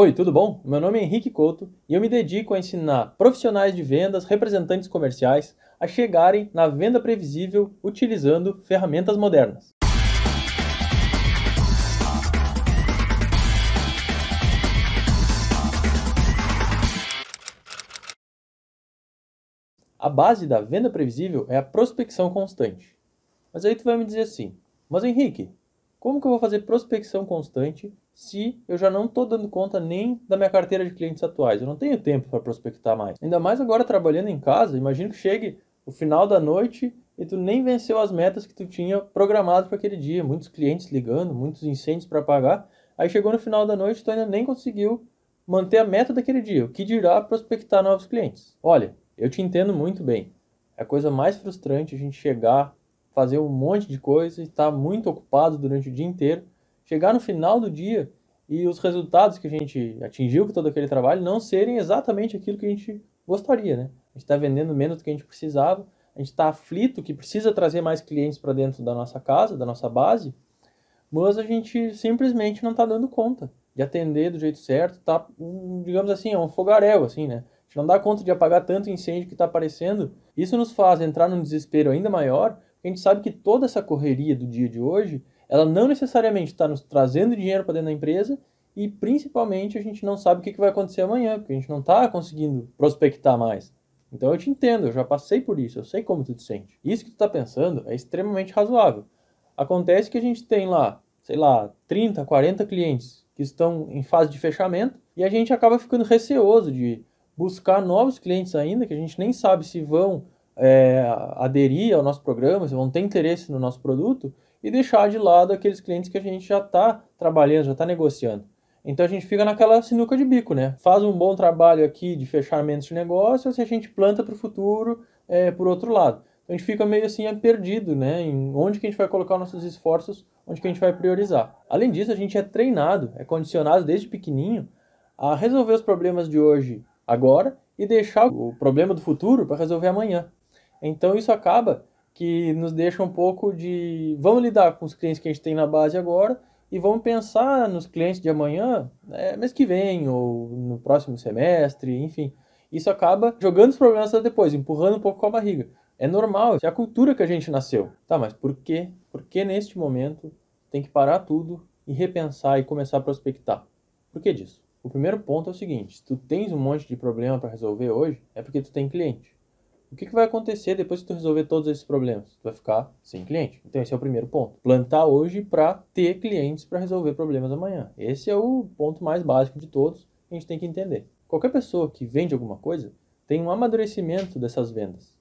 Oi, tudo bom? Meu nome é Henrique Couto e eu me dedico a ensinar profissionais de vendas, representantes comerciais, a chegarem na venda previsível utilizando ferramentas modernas. A base da venda previsível é a prospecção constante. Mas aí tu vai me dizer assim: "Mas Henrique, como que eu vou fazer prospecção constante se eu já não estou dando conta nem da minha carteira de clientes atuais? Eu não tenho tempo para prospectar mais. Ainda mais agora trabalhando em casa, imagino que chegue o final da noite e tu nem venceu as metas que tu tinha programado para aquele dia. Muitos clientes ligando, muitos incêndios para pagar. Aí chegou no final da noite, tu ainda nem conseguiu manter a meta daquele dia. O que dirá prospectar novos clientes? Olha, eu te entendo muito bem. É a coisa mais frustrante a gente chegar fazer um monte de coisa, estar muito ocupado durante o dia inteiro, chegar no final do dia e os resultados que a gente atingiu com todo aquele trabalho não serem exatamente aquilo que a gente gostaria, né? A gente está vendendo menos do que a gente precisava, a gente está aflito que precisa trazer mais clientes para dentro da nossa casa, da nossa base, mas a gente simplesmente não está dando conta de atender do jeito certo, tá, digamos assim, é um fogaréu, assim, né? A gente não dá conta de apagar tanto incêndio que está aparecendo. Isso nos faz entrar num desespero ainda maior a gente sabe que toda essa correria do dia de hoje, ela não necessariamente está nos trazendo dinheiro para dentro da empresa e principalmente a gente não sabe o que, vai acontecer amanhã, porque a gente não está conseguindo prospectar mais. Então eu te entendo, eu já passei por isso, eu sei como tu te sente. Isso que tu está pensando é extremamente razoável. Acontece que a gente tem lá, sei lá, 30, 40 clientes que estão em fase de fechamento e a gente acaba ficando receoso de buscar novos clientes ainda, que a gente nem sabe se vão é, aderir ao nosso programa, se vão ter interesse no nosso produto e deixar de lado aqueles clientes que a gente já está trabalhando, já está negociando. Então a gente fica naquela sinuca de bico, né? Faz um bom trabalho aqui de fechamento de negócio, se a gente planta para o futuro é, por outro lado. Então a gente fica meio assim é perdido, né? Em onde que a gente vai colocar nossos esforços, onde que a gente vai priorizar. Além disso, a gente é treinado, é condicionado desde pequenininho a resolver os problemas de hoje agora e deixar o problema do futuro para resolver amanhã. Então isso acaba que nos deixa um pouco de. Vamos lidar com os clientes que a gente tem na base agora e vamos pensar nos clientes de amanhã, né, mês que vem ou no próximo semestre, enfim. Isso acaba jogando os problemas depois, empurrando um pouco com a barriga. É normal, é a cultura que a gente nasceu. Tá, mas por quê? Por que neste momento tem que parar tudo e repensar e começar a prospectar? Por que disso? O primeiro ponto é o seguinte: se tu tens um monte de problema para resolver hoje, é porque tu tem cliente. O que, que vai acontecer depois que tu resolver todos esses problemas? Tu vai ficar sem cliente. Então esse é o primeiro ponto. Plantar hoje para ter clientes para resolver problemas amanhã. Esse é o ponto mais básico de todos que a gente tem que entender. Qualquer pessoa que vende alguma coisa tem um amadurecimento dessas vendas.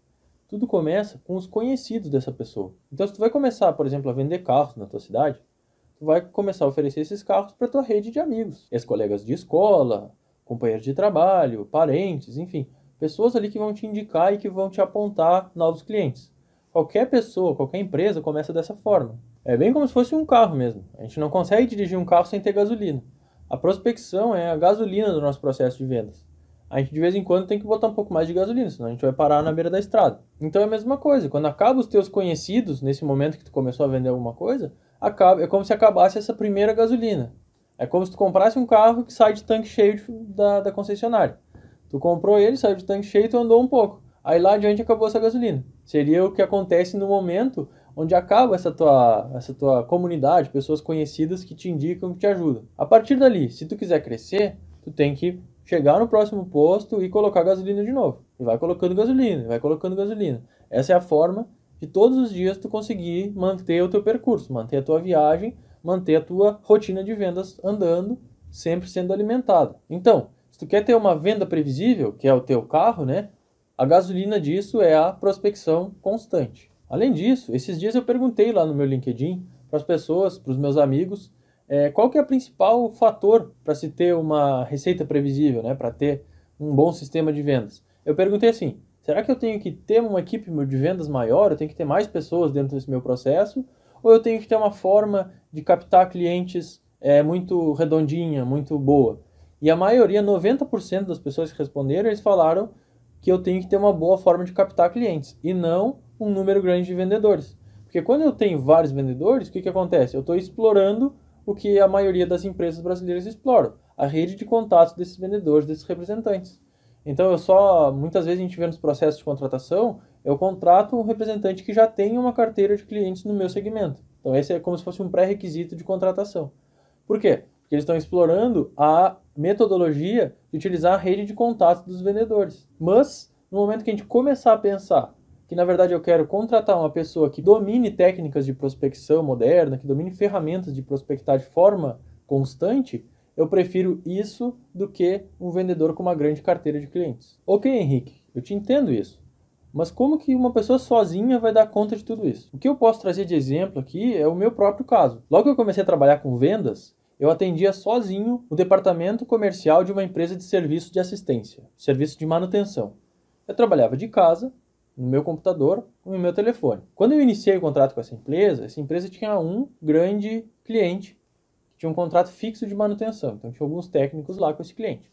Tudo começa com os conhecidos dessa pessoa. Então se tu vai começar, por exemplo, a vender carros na tua cidade, tu vai começar a oferecer esses carros para tua rede de amigos, ex-colegas de escola, companheiros de trabalho, parentes, enfim, pessoas ali que vão te indicar e que vão te apontar novos clientes. Qualquer pessoa, qualquer empresa começa dessa forma. É bem como se fosse um carro mesmo. A gente não consegue dirigir um carro sem ter gasolina. A prospecção é a gasolina do nosso processo de vendas. A gente de vez em quando tem que botar um pouco mais de gasolina, senão a gente vai parar na beira da estrada. Então é a mesma coisa. Quando acaba os teus conhecidos, nesse momento que tu começou a vender alguma coisa, acaba, é como se acabasse essa primeira gasolina. É como se tu comprasse um carro que sai de tanque cheio de, da, da concessionária. Tu comprou ele, saiu de tanque cheio e tu andou um pouco. Aí lá adiante acabou essa gasolina. Seria o que acontece no momento onde acaba essa tua, essa tua comunidade, pessoas conhecidas que te indicam, que te ajudam. A partir dali, se tu quiser crescer, tu tem que chegar no próximo posto e colocar gasolina de novo. E vai colocando gasolina, vai colocando gasolina. Essa é a forma de todos os dias tu conseguir manter o teu percurso, manter a tua viagem, manter a tua rotina de vendas andando, sempre sendo alimentada. Então, se tu quer ter uma venda previsível, que é o teu carro, né? A gasolina disso é a prospecção constante. Além disso, esses dias eu perguntei lá no meu LinkedIn para as pessoas, para os meus amigos, é, qual que é o principal fator para se ter uma receita previsível, né? Para ter um bom sistema de vendas. Eu perguntei assim: será que eu tenho que ter uma equipe de vendas maior? Eu tenho que ter mais pessoas dentro desse meu processo? Ou eu tenho que ter uma forma de captar clientes é, muito redondinha, muito boa? E a maioria, 90% das pessoas que responderam, eles falaram que eu tenho que ter uma boa forma de captar clientes e não um número grande de vendedores. Porque quando eu tenho vários vendedores, o que, que acontece? Eu estou explorando o que a maioria das empresas brasileiras exploram. a rede de contatos desses vendedores, desses representantes. Então, eu só, muitas vezes a gente vê nos processos de contratação, eu contrato um representante que já tem uma carteira de clientes no meu segmento. Então, esse é como se fosse um pré-requisito de contratação. Por quê? Porque eles estão explorando a metodologia de utilizar a rede de contatos dos vendedores. Mas, no momento que a gente começar a pensar que na verdade eu quero contratar uma pessoa que domine técnicas de prospecção moderna, que domine ferramentas de prospectar de forma constante, eu prefiro isso do que um vendedor com uma grande carteira de clientes. Ok, Henrique, eu te entendo isso. Mas como que uma pessoa sozinha vai dar conta de tudo isso? O que eu posso trazer de exemplo aqui é o meu próprio caso. Logo que eu comecei a trabalhar com vendas, eu atendia sozinho o departamento comercial de uma empresa de serviço de assistência, serviço de manutenção. Eu trabalhava de casa, no meu computador no meu telefone. Quando eu iniciei o contrato com essa empresa, essa empresa tinha um grande cliente que tinha um contrato fixo de manutenção. Então tinha alguns técnicos lá com esse cliente.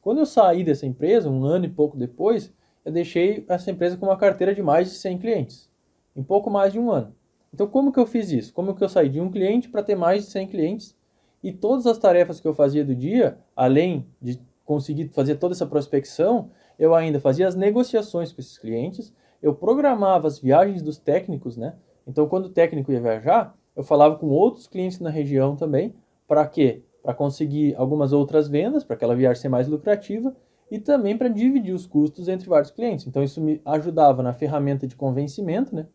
Quando eu saí dessa empresa, um ano e pouco depois, eu deixei essa empresa com uma carteira de mais de 100 clientes, em pouco mais de um ano. Então como que eu fiz isso? Como que eu saí de um cliente para ter mais de 100 clientes? E todas as tarefas que eu fazia do dia, além de conseguir fazer toda essa prospecção, eu ainda fazia as negociações com esses clientes, eu programava as viagens dos técnicos, né? Então, quando o técnico ia viajar, eu falava com outros clientes na região também, para quê? Para conseguir algumas outras vendas, para aquela viagem ser mais lucrativa e também para dividir os custos entre vários clientes. Então, isso me ajudava na ferramenta de convencimento, né?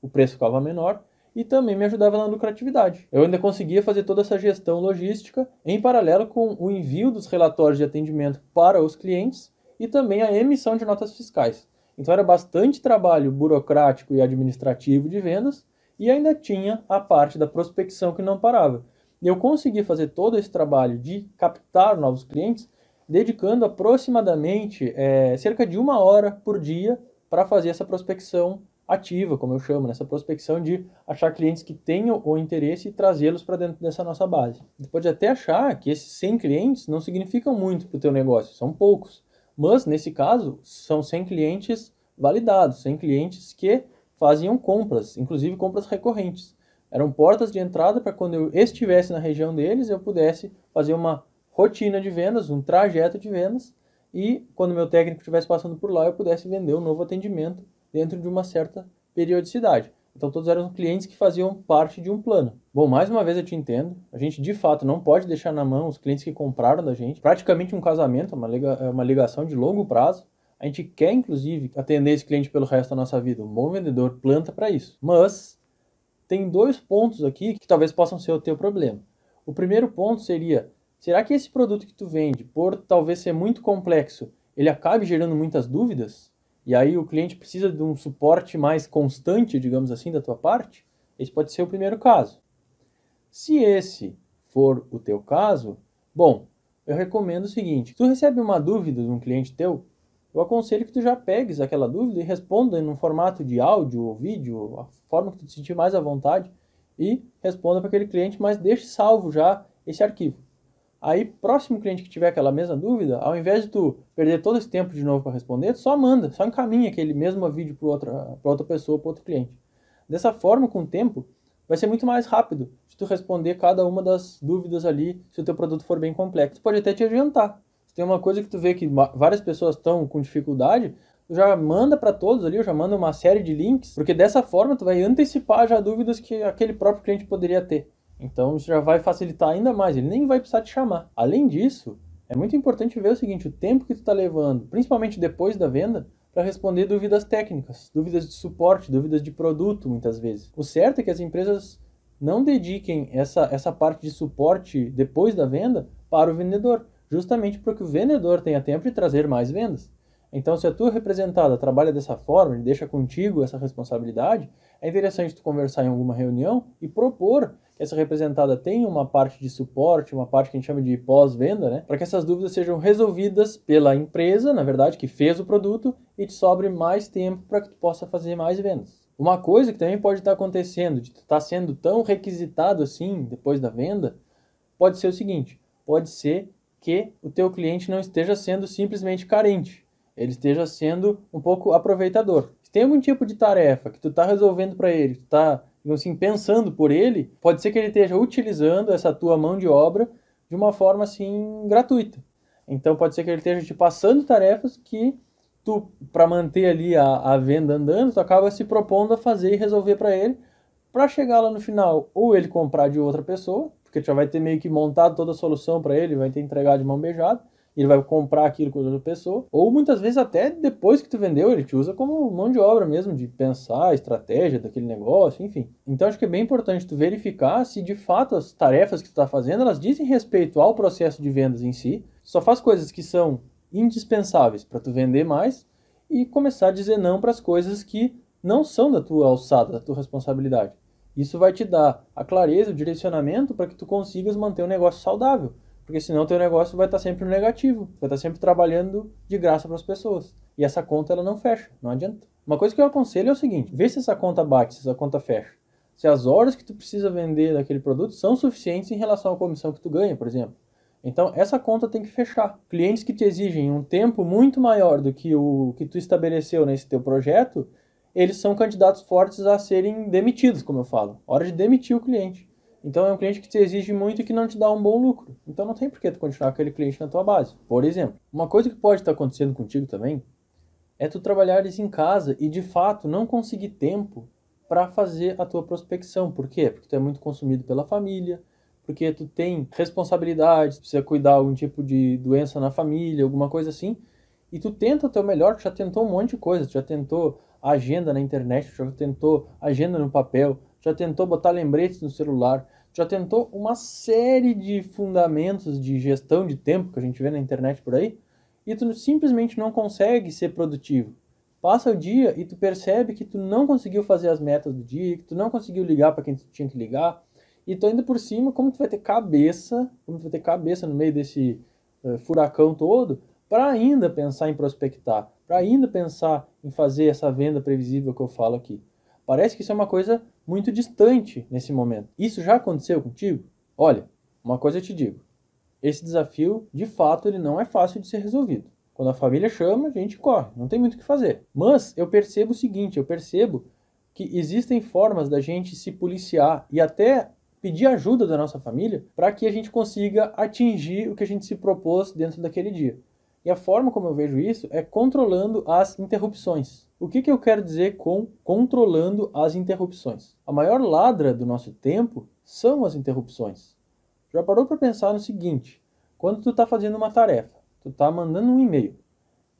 O preço ficava menor e também me ajudava na lucratividade. Eu ainda conseguia fazer toda essa gestão logística em paralelo com o envio dos relatórios de atendimento para os clientes e também a emissão de notas fiscais. Então era bastante trabalho burocrático e administrativo de vendas e ainda tinha a parte da prospecção que não parava. Eu consegui fazer todo esse trabalho de captar novos clientes, dedicando aproximadamente é, cerca de uma hora por dia para fazer essa prospecção ativa, como eu chamo, nessa prospecção de achar clientes que tenham o interesse e trazê-los para dentro dessa nossa base. Você pode até achar que esses 100 clientes não significam muito para o teu negócio, são poucos. Mas, nesse caso, são 100 clientes validados, 100 clientes que faziam compras, inclusive compras recorrentes. Eram portas de entrada para quando eu estivesse na região deles, eu pudesse fazer uma rotina de vendas, um trajeto de vendas, e quando meu técnico estivesse passando por lá, eu pudesse vender um novo atendimento dentro de uma certa periodicidade. Então todos eram clientes que faziam parte de um plano. Bom, mais uma vez eu te entendo. A gente de fato não pode deixar na mão os clientes que compraram da gente. Praticamente um casamento, uma, liga, é uma ligação de longo prazo. A gente quer, inclusive, atender esse cliente pelo resto da nossa vida. Um bom vendedor planta para isso. Mas tem dois pontos aqui que talvez possam ser o teu problema. O primeiro ponto seria: será que esse produto que tu vende, por talvez ser muito complexo, ele acabe gerando muitas dúvidas? E aí o cliente precisa de um suporte mais constante, digamos assim, da tua parte, esse pode ser o primeiro caso. Se esse for o teu caso, bom, eu recomendo o seguinte: se tu recebe uma dúvida de um cliente teu, eu aconselho que tu já pegues aquela dúvida e responda em um formato de áudio ou vídeo, a forma que tu te sentir mais à vontade, e responda para aquele cliente, mas deixe salvo já esse arquivo. Aí, próximo cliente que tiver aquela mesma dúvida, ao invés de tu perder todo esse tempo de novo para responder, só manda, só encaminha aquele mesmo vídeo para outra, outra pessoa, para outro cliente. Dessa forma, com o tempo, vai ser muito mais rápido de tu responder cada uma das dúvidas ali, se o teu produto for bem complexo. Pode até te adiantar. Se tem uma coisa que tu vê que várias pessoas estão com dificuldade, tu já manda para todos ali, já manda uma série de links, porque dessa forma tu vai antecipar já dúvidas que aquele próprio cliente poderia ter. Então isso já vai facilitar ainda mais, ele nem vai precisar te chamar. Além disso, é muito importante ver o seguinte, o tempo que tu está levando, principalmente depois da venda, para responder dúvidas técnicas, dúvidas de suporte, dúvidas de produto, muitas vezes. O certo é que as empresas não dediquem essa, essa parte de suporte depois da venda para o vendedor, justamente para que o vendedor tenha tempo de trazer mais vendas. Então, se a tua representada trabalha dessa forma, e deixa contigo essa responsabilidade, é interessante tu conversar em alguma reunião e propor que essa representada tenha uma parte de suporte, uma parte que a gente chama de pós-venda, né? Para que essas dúvidas sejam resolvidas pela empresa, na verdade, que fez o produto e te sobre mais tempo para que tu possa fazer mais vendas. Uma coisa que também pode estar acontecendo, de estar tá sendo tão requisitado assim depois da venda, pode ser o seguinte: pode ser que o teu cliente não esteja sendo simplesmente carente ele esteja sendo um pouco aproveitador. Se tem algum tipo de tarefa que tu está resolvendo para ele, tu está assim, pensando por ele, pode ser que ele esteja utilizando essa tua mão de obra de uma forma assim gratuita. Então pode ser que ele esteja te passando tarefas que tu, para manter ali a, a venda andando, tu acaba se propondo a fazer e resolver para ele, para chegar lá no final, ou ele comprar de outra pessoa, porque tu já vai ter meio que montado toda a solução para ele, vai ter entregado de mão beijada, ele vai comprar aquilo com outra pessoa, ou muitas vezes até depois que tu vendeu, ele te usa como mão de obra mesmo, de pensar a estratégia daquele negócio, enfim. Então acho que é bem importante tu verificar se de fato as tarefas que tu está fazendo, elas dizem respeito ao processo de vendas em si, só faz coisas que são indispensáveis para tu vender mais e começar a dizer não para as coisas que não são da tua alçada, da tua responsabilidade. Isso vai te dar a clareza, o direcionamento para que tu consigas manter um negócio saudável porque senão teu negócio vai estar sempre no negativo, vai estar sempre trabalhando de graça para as pessoas. E essa conta ela não fecha, não adianta. Uma coisa que eu aconselho é o seguinte: vê se essa conta bate, se essa conta fecha. Se as horas que tu precisa vender daquele produto são suficientes em relação à comissão que tu ganha, por exemplo. Então, essa conta tem que fechar. Clientes que te exigem um tempo muito maior do que o que tu estabeleceu nesse teu projeto, eles são candidatos fortes a serem demitidos, como eu falo. Hora de demitir o cliente. Então é um cliente que te exige muito e que não te dá um bom lucro. Então não tem por que tu continuar aquele cliente na tua base. Por exemplo, uma coisa que pode estar acontecendo contigo também é tu trabalhares em casa e de fato não conseguir tempo para fazer a tua prospecção. Por quê? Porque tu é muito consumido pela família, porque tu tem responsabilidades, precisa cuidar de algum tipo de doença na família, alguma coisa assim, e tu tenta o teu melhor, tu já tentou um monte de coisa, tu já tentou agenda na internet, tu já tentou agenda no papel, já tentou botar lembretes no celular, já tentou uma série de fundamentos de gestão de tempo que a gente vê na internet por aí, e tu simplesmente não consegue ser produtivo. Passa o dia e tu percebe que tu não conseguiu fazer as metas do dia, que tu não conseguiu ligar para quem tu tinha que ligar, e tu ainda por cima, como tu vai ter cabeça, como tu vai ter cabeça no meio desse uh, furacão todo, para ainda pensar em prospectar, para ainda pensar em fazer essa venda previsível que eu falo aqui. Parece que isso é uma coisa muito distante nesse momento. Isso já aconteceu contigo? Olha, uma coisa eu te digo. Esse desafio, de fato, ele não é fácil de ser resolvido. Quando a família chama, a gente corre, não tem muito o que fazer. Mas eu percebo o seguinte, eu percebo que existem formas da gente se policiar e até pedir ajuda da nossa família para que a gente consiga atingir o que a gente se propôs dentro daquele dia. E a forma como eu vejo isso é controlando as interrupções. O que, que eu quero dizer com controlando as interrupções? A maior ladra do nosso tempo são as interrupções. Já parou para pensar no seguinte: quando tu está fazendo uma tarefa, tu está mandando um e-mail,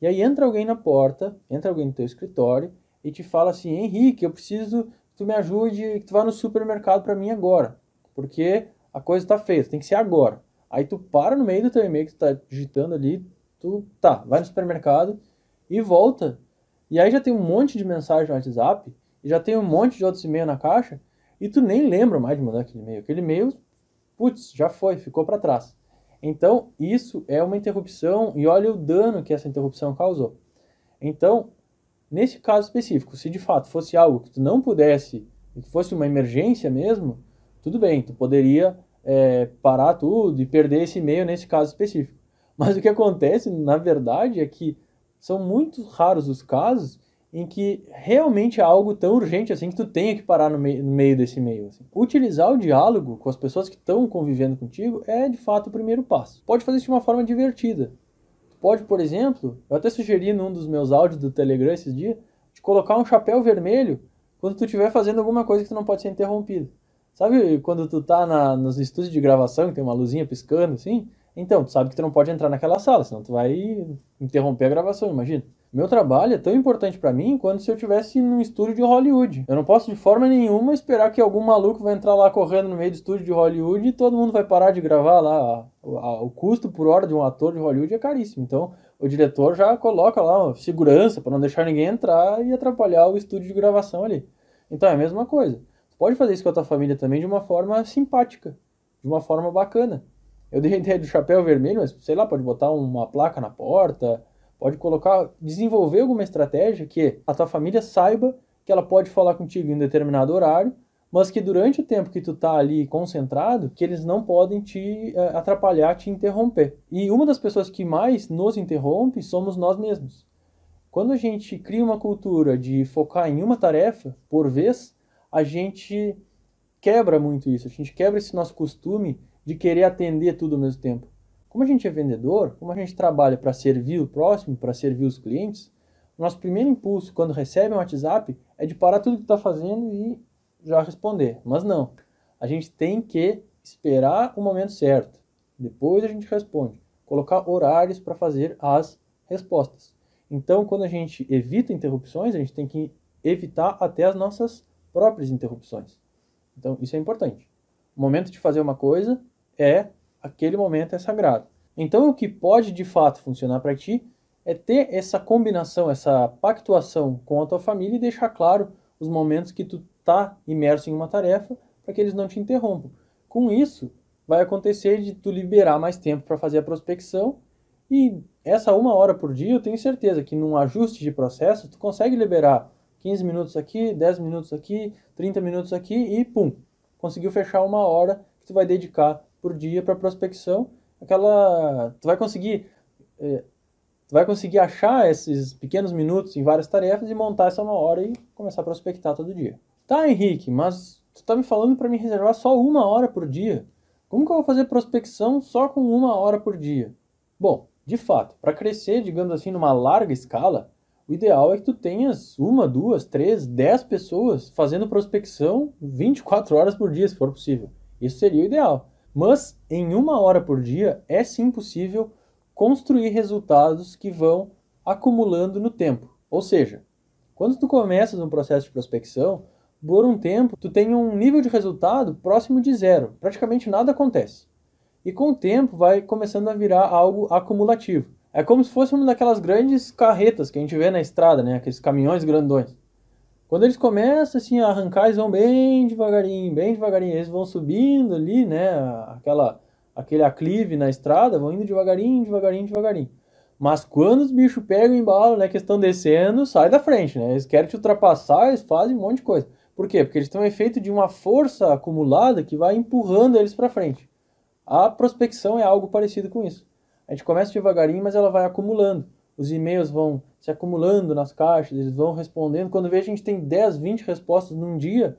e aí entra alguém na porta, entra alguém no teu escritório e te fala assim: Henrique, eu preciso que tu me ajude, que tu vá no supermercado para mim agora, porque a coisa está feita, tem que ser agora. Aí tu para no meio do teu e-mail que tu está digitando ali, tu tá, vai no supermercado e volta. E aí já tem um monte de mensagem no WhatsApp, e já tem um monte de outros e-mails na caixa, e tu nem lembra mais de mandar aquele e-mail. Aquele e-mail, putz, já foi, ficou para trás. Então, isso é uma interrupção e olha o dano que essa interrupção causou. Então, nesse caso específico, se de fato fosse algo que tu não pudesse, que fosse uma emergência mesmo, tudo bem, tu poderia é, parar tudo e perder esse e-mail nesse caso específico. Mas o que acontece, na verdade, é que são muito raros os casos em que realmente é algo tão urgente assim que tu tenha que parar no, no meio desse meio. Assim. Utilizar o diálogo com as pessoas que estão convivendo contigo é de fato o primeiro passo. Pode fazer isso de uma forma divertida. Pode, por exemplo, eu até sugeri num dos meus áudios do Telegram esses dias, de colocar um chapéu vermelho quando tu estiver fazendo alguma coisa que tu não pode ser interrompido. Sabe quando tu tá na, nos estúdios de gravação que tem uma luzinha piscando assim? Então, tu sabe que tu não pode entrar naquela sala, senão tu vai interromper a gravação, imagina. Meu trabalho é tão importante para mim quanto se eu tivesse num estúdio de Hollywood. Eu não posso de forma nenhuma esperar que algum maluco vai entrar lá correndo no meio do estúdio de Hollywood e todo mundo vai parar de gravar lá. O custo por hora de um ator de Hollywood é caríssimo. Então, o diretor já coloca lá segurança para não deixar ninguém entrar e atrapalhar o estúdio de gravação ali. Então, é a mesma coisa. Pode fazer isso com a tua família também de uma forma simpática, de uma forma bacana. Eu dei a ideia do chapéu vermelho, mas sei lá, pode botar uma placa na porta, pode colocar, desenvolver alguma estratégia que a tua família saiba que ela pode falar contigo em determinado horário, mas que durante o tempo que tu tá ali concentrado, que eles não podem te uh, atrapalhar, te interromper. E uma das pessoas que mais nos interrompe somos nós mesmos. Quando a gente cria uma cultura de focar em uma tarefa por vez, a gente quebra muito isso, a gente quebra esse nosso costume de querer atender tudo ao mesmo tempo. Como a gente é vendedor, como a gente trabalha para servir o próximo, para servir os clientes, nosso primeiro impulso quando recebe um WhatsApp é de parar tudo que está fazendo e já responder. Mas não. A gente tem que esperar o momento certo. Depois a gente responde. Colocar horários para fazer as respostas. Então, quando a gente evita interrupções, a gente tem que evitar até as nossas próprias interrupções. Então, isso é importante. O momento de fazer uma coisa é aquele momento é sagrado. Então, o que pode de fato funcionar para ti é ter essa combinação, essa pactuação com a tua família e deixar claro os momentos que tu tá imerso em uma tarefa para que eles não te interrompam. Com isso, vai acontecer de tu liberar mais tempo para fazer a prospecção e essa uma hora por dia eu tenho certeza que num ajuste de processo tu consegue liberar 15 minutos aqui, 10 minutos aqui, 30 minutos aqui e pum, conseguiu fechar uma hora que tu vai dedicar por dia para prospecção. Aquela, tu vai conseguir, é, tu vai conseguir achar esses pequenos minutos em várias tarefas e montar essa uma hora e começar a prospectar todo dia. Tá, Henrique, mas tu tá me falando para me reservar só uma hora por dia. Como que eu vou fazer prospecção só com uma hora por dia? Bom, de fato, para crescer, digamos assim, numa larga escala, o ideal é que tu tenhas uma, duas, três, dez pessoas fazendo prospecção 24 horas por dia, se for possível. Isso seria o ideal. Mas em uma hora por dia é sim possível construir resultados que vão acumulando no tempo. Ou seja, quando tu começas um processo de prospecção, por um tempo tu tem um nível de resultado próximo de zero, praticamente nada acontece. E com o tempo vai começando a virar algo acumulativo. É como se fosse uma daquelas grandes carretas que a gente vê na estrada, né? Aqueles caminhões grandões. Quando eles começam assim a arrancar, eles vão bem devagarinho, bem devagarinho. Eles vão subindo ali, né? Aquela, aquele aclive na estrada, vão indo devagarinho, devagarinho, devagarinho. Mas quando os bichos pegam o embalo, né? Que estão descendo, sai da frente, né? Eles querem te ultrapassar, eles fazem um monte de coisa. Por quê? Porque eles têm um efeito de uma força acumulada que vai empurrando eles para frente. A prospecção é algo parecido com isso. A gente começa devagarinho, mas ela vai acumulando. Os e-mails vão se acumulando nas caixas, eles vão respondendo. Quando vê, a gente tem 10, 20 respostas num dia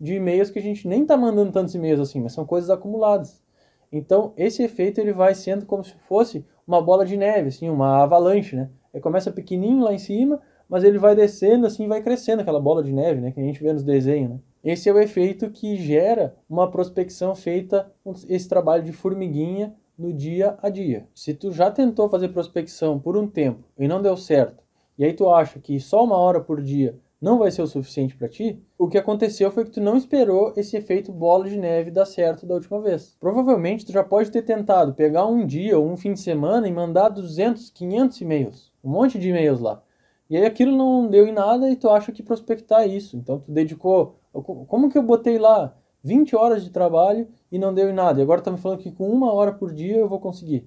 de e-mails que a gente nem está mandando tantos e-mails assim, mas são coisas acumuladas. Então, esse efeito ele vai sendo como se fosse uma bola de neve, assim, uma avalanche, né? Ele começa pequenininho lá em cima, mas ele vai descendo assim, vai crescendo aquela bola de neve, né, que a gente vê nos desenhos, né? Esse é o efeito que gera uma prospecção feita esse trabalho de formiguinha no dia a dia. Se tu já tentou fazer prospecção por um tempo e não deu certo, e aí tu acha que só uma hora por dia não vai ser o suficiente para ti, o que aconteceu foi que tu não esperou esse efeito bola de neve dar certo da última vez. Provavelmente tu já pode ter tentado pegar um dia ou um fim de semana e mandar 200, 500 e-mails, um monte de e-mails lá. E aí aquilo não deu em nada e tu acha que prospectar é isso. Então tu dedicou, como que eu botei lá 20 horas de trabalho e não deu em nada. E agora tá me falando que com uma hora por dia eu vou conseguir.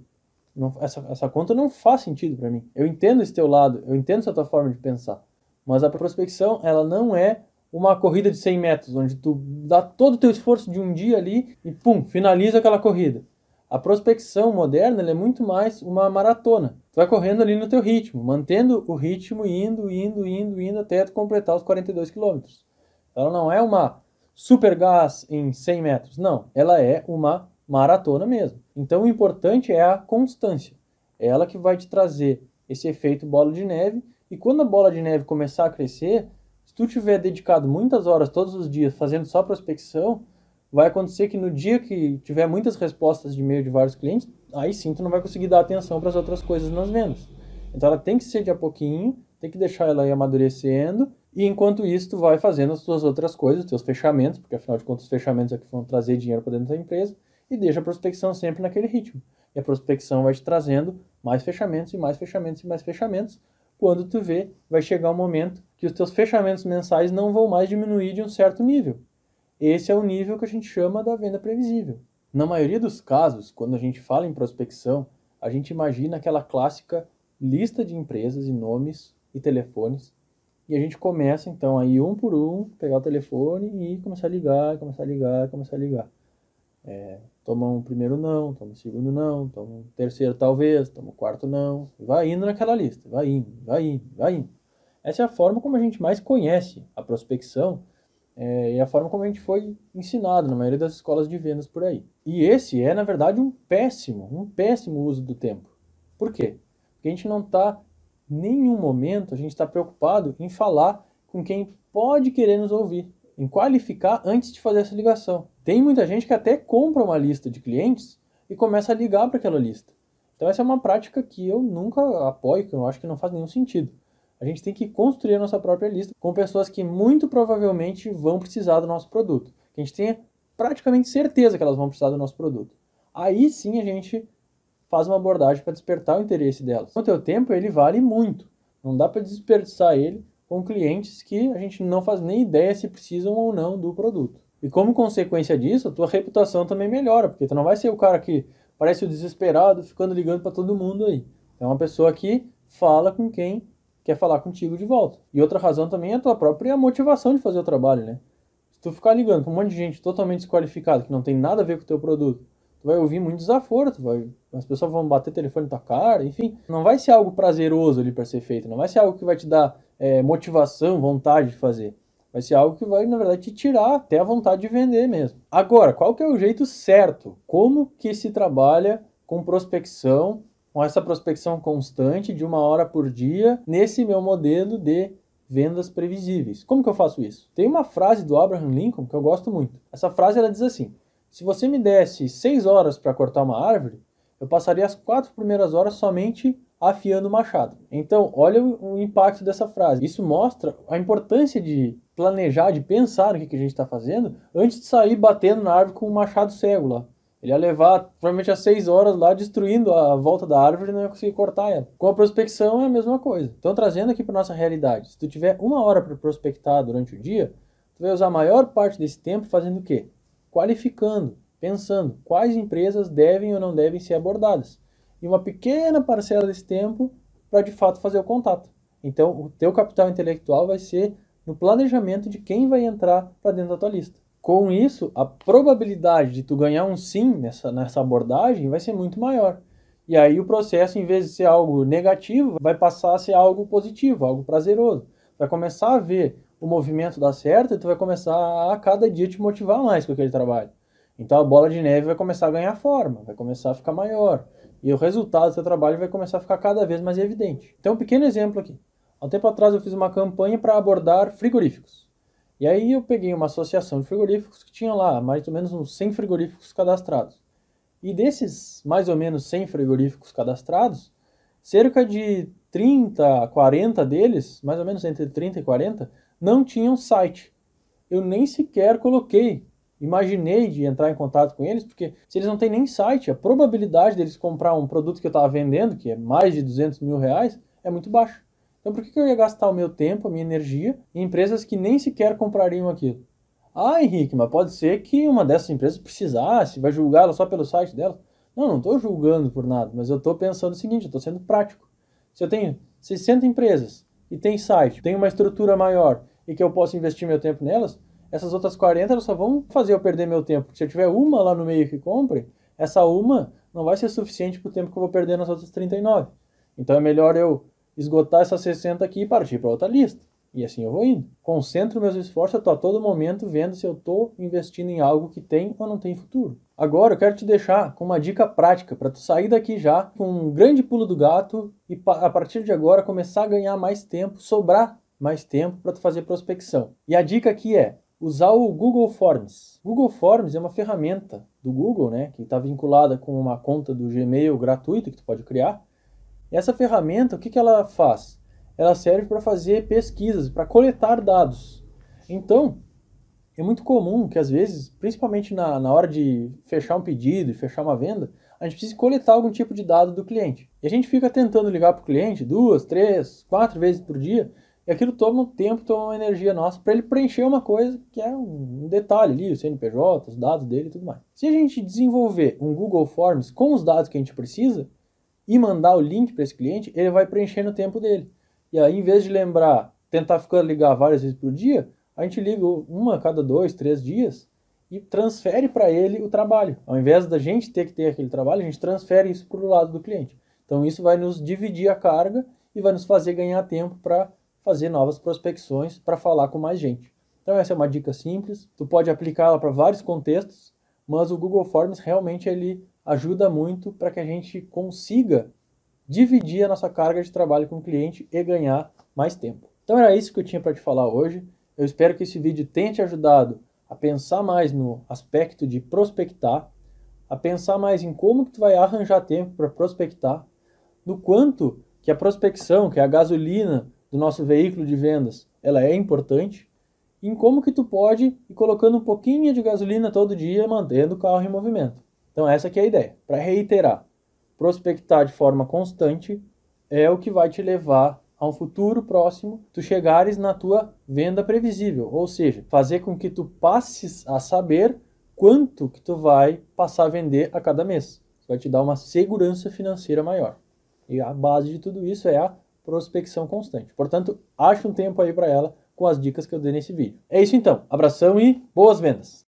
Não, essa, essa conta não faz sentido para mim. Eu entendo esse teu lado, eu entendo essa tua forma de pensar. Mas a prospecção, ela não é uma corrida de 100 metros, onde tu dá todo o teu esforço de um dia ali e pum, finaliza aquela corrida. A prospecção moderna é muito mais uma maratona. Tu vai correndo ali no teu ritmo, mantendo o ritmo, indo, indo, indo, indo até tu completar os 42 quilômetros. Ela não é uma super gás em 100 metros. Não, ela é uma maratona mesmo. Então o importante é a constância. É ela que vai te trazer esse efeito bola de neve. E quando a bola de neve começar a crescer, se tu tiver dedicado muitas horas todos os dias fazendo só prospecção, vai acontecer que no dia que tiver muitas respostas de e-mail de vários clientes, aí sim tu não vai conseguir dar atenção para as outras coisas nas vendas. Então ela tem que ser de a pouquinho, tem que deixar ela aí amadurecendo e enquanto isso, tu vai fazendo as tuas outras coisas, os teus fechamentos, porque afinal de contas os fechamentos é que vão trazer dinheiro para dentro da empresa, e deixa a prospecção sempre naquele ritmo. E a prospecção vai te trazendo mais fechamentos e mais fechamentos e mais fechamentos. Quando tu vê, vai chegar um momento que os teus fechamentos mensais não vão mais diminuir de um certo nível. Esse é o nível que a gente chama da venda previsível. Na maioria dos casos, quando a gente fala em prospecção, a gente imagina aquela clássica lista de empresas e nomes e telefones e a gente começa então aí um por um, pegar o telefone e começar a ligar, começar a ligar, começar a ligar. É, toma um primeiro não, toma um segundo não, toma um terceiro talvez, toma um quarto não. Vai indo naquela lista, vai indo, vai indo, vai indo. Essa é a forma como a gente mais conhece a prospecção É, e a forma como a gente foi ensinado na maioria das escolas de vendas por aí. E esse é, na verdade, um péssimo, um péssimo uso do tempo. Por quê? Porque a gente não está, nenhum momento, a gente está preocupado em falar com quem pode querer nos ouvir, em qualificar antes de fazer essa ligação. Tem muita gente que até compra uma lista de clientes e começa a ligar para aquela lista. Então essa é uma prática que eu nunca apoio, que eu acho que não faz nenhum sentido. A gente tem que construir a nossa própria lista com pessoas que muito provavelmente vão precisar do nosso produto. Que a gente tenha praticamente certeza que elas vão precisar do nosso produto. Aí sim a gente faz uma abordagem para despertar o interesse delas. O teu tempo ele vale muito. Não dá para desperdiçar ele com clientes que a gente não faz nem ideia se precisam ou não do produto. E como consequência disso, a tua reputação também melhora, porque tu não vai ser o cara que parece o desesperado ficando ligando para todo mundo aí. É uma pessoa que fala com quem quer falar contigo de volta. E outra razão também é a tua própria motivação de fazer o trabalho, né? Se tu ficar ligando para um monte de gente totalmente desqualificada, que não tem nada a ver com o teu produto, tu vai ouvir muito desaforo, tu vai, as pessoas vão bater telefone na tua cara, enfim. Não vai ser algo prazeroso ali para ser feito, não vai ser algo que vai te dar é, motivação, vontade de fazer. Vai ser algo que vai, na verdade, te tirar até a vontade de vender mesmo. Agora, qual que é o jeito certo? Como que se trabalha com prospecção com essa prospecção constante de uma hora por dia nesse meu modelo de vendas previsíveis. Como que eu faço isso? Tem uma frase do Abraham Lincoln que eu gosto muito. Essa frase ela diz assim: se você me desse seis horas para cortar uma árvore, eu passaria as quatro primeiras horas somente afiando o machado. Então, olha o, impacto dessa frase. Isso mostra a importância de planejar, de pensar no que, que a gente está fazendo antes de sair batendo na árvore com o machado cego lá. Ele ia levar provavelmente as seis horas lá destruindo a volta da árvore e não ia conseguir cortar ela. Com a prospecção é a mesma coisa. Então, trazendo aqui para nossa realidade, se tu tiver uma hora para prospectar durante o dia, tu vai usar a maior parte desse tempo fazendo o quê? Qualificando, pensando quais empresas devem ou não devem ser abordadas. E uma pequena parcela desse tempo para de fato fazer o contato. Então, o teu capital intelectual vai ser no planejamento de quem vai entrar para dentro da tua lista. Com isso, a probabilidade de tu ganhar um sim nessa, nessa abordagem vai ser muito maior. E aí o processo, em vez de ser algo negativo, vai passar a ser algo positivo, algo prazeroso. Vai começar a ver o movimento dar certo e tu vai começar a cada dia te motivar mais com aquele trabalho. Então a bola de neve vai começar a ganhar forma, vai começar a ficar maior. E o resultado do seu trabalho vai começar a ficar cada vez mais evidente. Então, um pequeno exemplo aqui. Há um tempo atrás eu fiz uma campanha para abordar frigoríficos. E aí eu peguei uma associação de frigoríficos que tinha lá mais ou menos uns 100 frigoríficos cadastrados. E desses mais ou menos 100 frigoríficos cadastrados, cerca de 30, 40 deles, mais ou menos entre 30 e 40, não tinham site. Eu nem sequer coloquei, imaginei de entrar em contato com eles, porque se eles não têm nem site, a probabilidade deles comprar um produto que eu estava vendendo, que é mais de 200 mil reais, é muito baixa. Então por que, eu ia gastar o meu tempo, a minha energia em empresas que nem sequer comprariam aquilo? Ah, Henrique, mas pode ser que uma dessas empresas precisasse, vai julgar ela só pelo site dela. Não, não estou julgando por nada, mas eu estou pensando o seguinte, estou sendo prático. Se eu tenho 60 empresas e tem site, tem uma estrutura maior e que eu posso investir meu tempo nelas, essas outras 40 elas só vão fazer eu perder meu tempo. Se eu tiver uma lá no meio que compre, essa uma não vai ser suficiente para o tempo que eu vou perder nas outras 39. Então é melhor eu esgotar essas 60 aqui e partir para outra lista. E assim eu vou indo. Concentro meus esforços, eu estou a todo momento vendo se eu estou investindo em algo que tem ou não tem futuro. Agora eu quero te deixar com uma dica prática para tu sair daqui já com um grande pulo do gato e a partir de agora começar a ganhar mais tempo, sobrar mais tempo para fazer prospecção. E a dica aqui é usar o Google Forms. Google Forms é uma ferramenta do Google, né, que está vinculada com uma conta do Gmail gratuito que tu pode criar essa ferramenta, o que, que ela faz? Ela serve para fazer pesquisas, para coletar dados. Então, é muito comum que às vezes, principalmente na, na hora de fechar um pedido e fechar uma venda, a gente precisa coletar algum tipo de dado do cliente. E a gente fica tentando ligar para o cliente duas, três, quatro vezes por dia, e aquilo toma um tempo, toma uma energia nossa para ele preencher uma coisa que é um detalhe ali, o CNPJ, os dados dele e tudo mais. Se a gente desenvolver um Google Forms com os dados que a gente precisa, e mandar o link para esse cliente, ele vai preencher no tempo dele. E aí, em vez de lembrar, tentar ficar ligar várias vezes por dia, a gente liga uma a cada dois, três dias e transfere para ele o trabalho. Ao invés da gente ter que ter aquele trabalho, a gente transfere isso para o lado do cliente. Então, isso vai nos dividir a carga e vai nos fazer ganhar tempo para fazer novas prospecções, para falar com mais gente. Então essa é uma dica simples, tu pode aplicá-la para vários contextos, mas o Google Forms realmente ele ajuda muito para que a gente consiga dividir a nossa carga de trabalho com o cliente e ganhar mais tempo. Então era isso que eu tinha para te falar hoje. Eu espero que esse vídeo tenha te ajudado a pensar mais no aspecto de prospectar, a pensar mais em como que tu vai arranjar tempo para prospectar, no quanto que a prospecção, que é a gasolina do nosso veículo de vendas, ela é importante, em como que tu pode ir colocando um pouquinho de gasolina todo dia, mantendo o carro em movimento. Então essa aqui é a ideia. Para reiterar, prospectar de forma constante é o que vai te levar a um futuro próximo, tu chegares na tua venda previsível, ou seja, fazer com que tu passes a saber quanto que tu vai passar a vender a cada mês. Isso vai te dar uma segurança financeira maior. E a base de tudo isso é a prospecção constante. Portanto, ache um tempo aí para ela com as dicas que eu dei nesse vídeo. É isso então. Abração e boas vendas!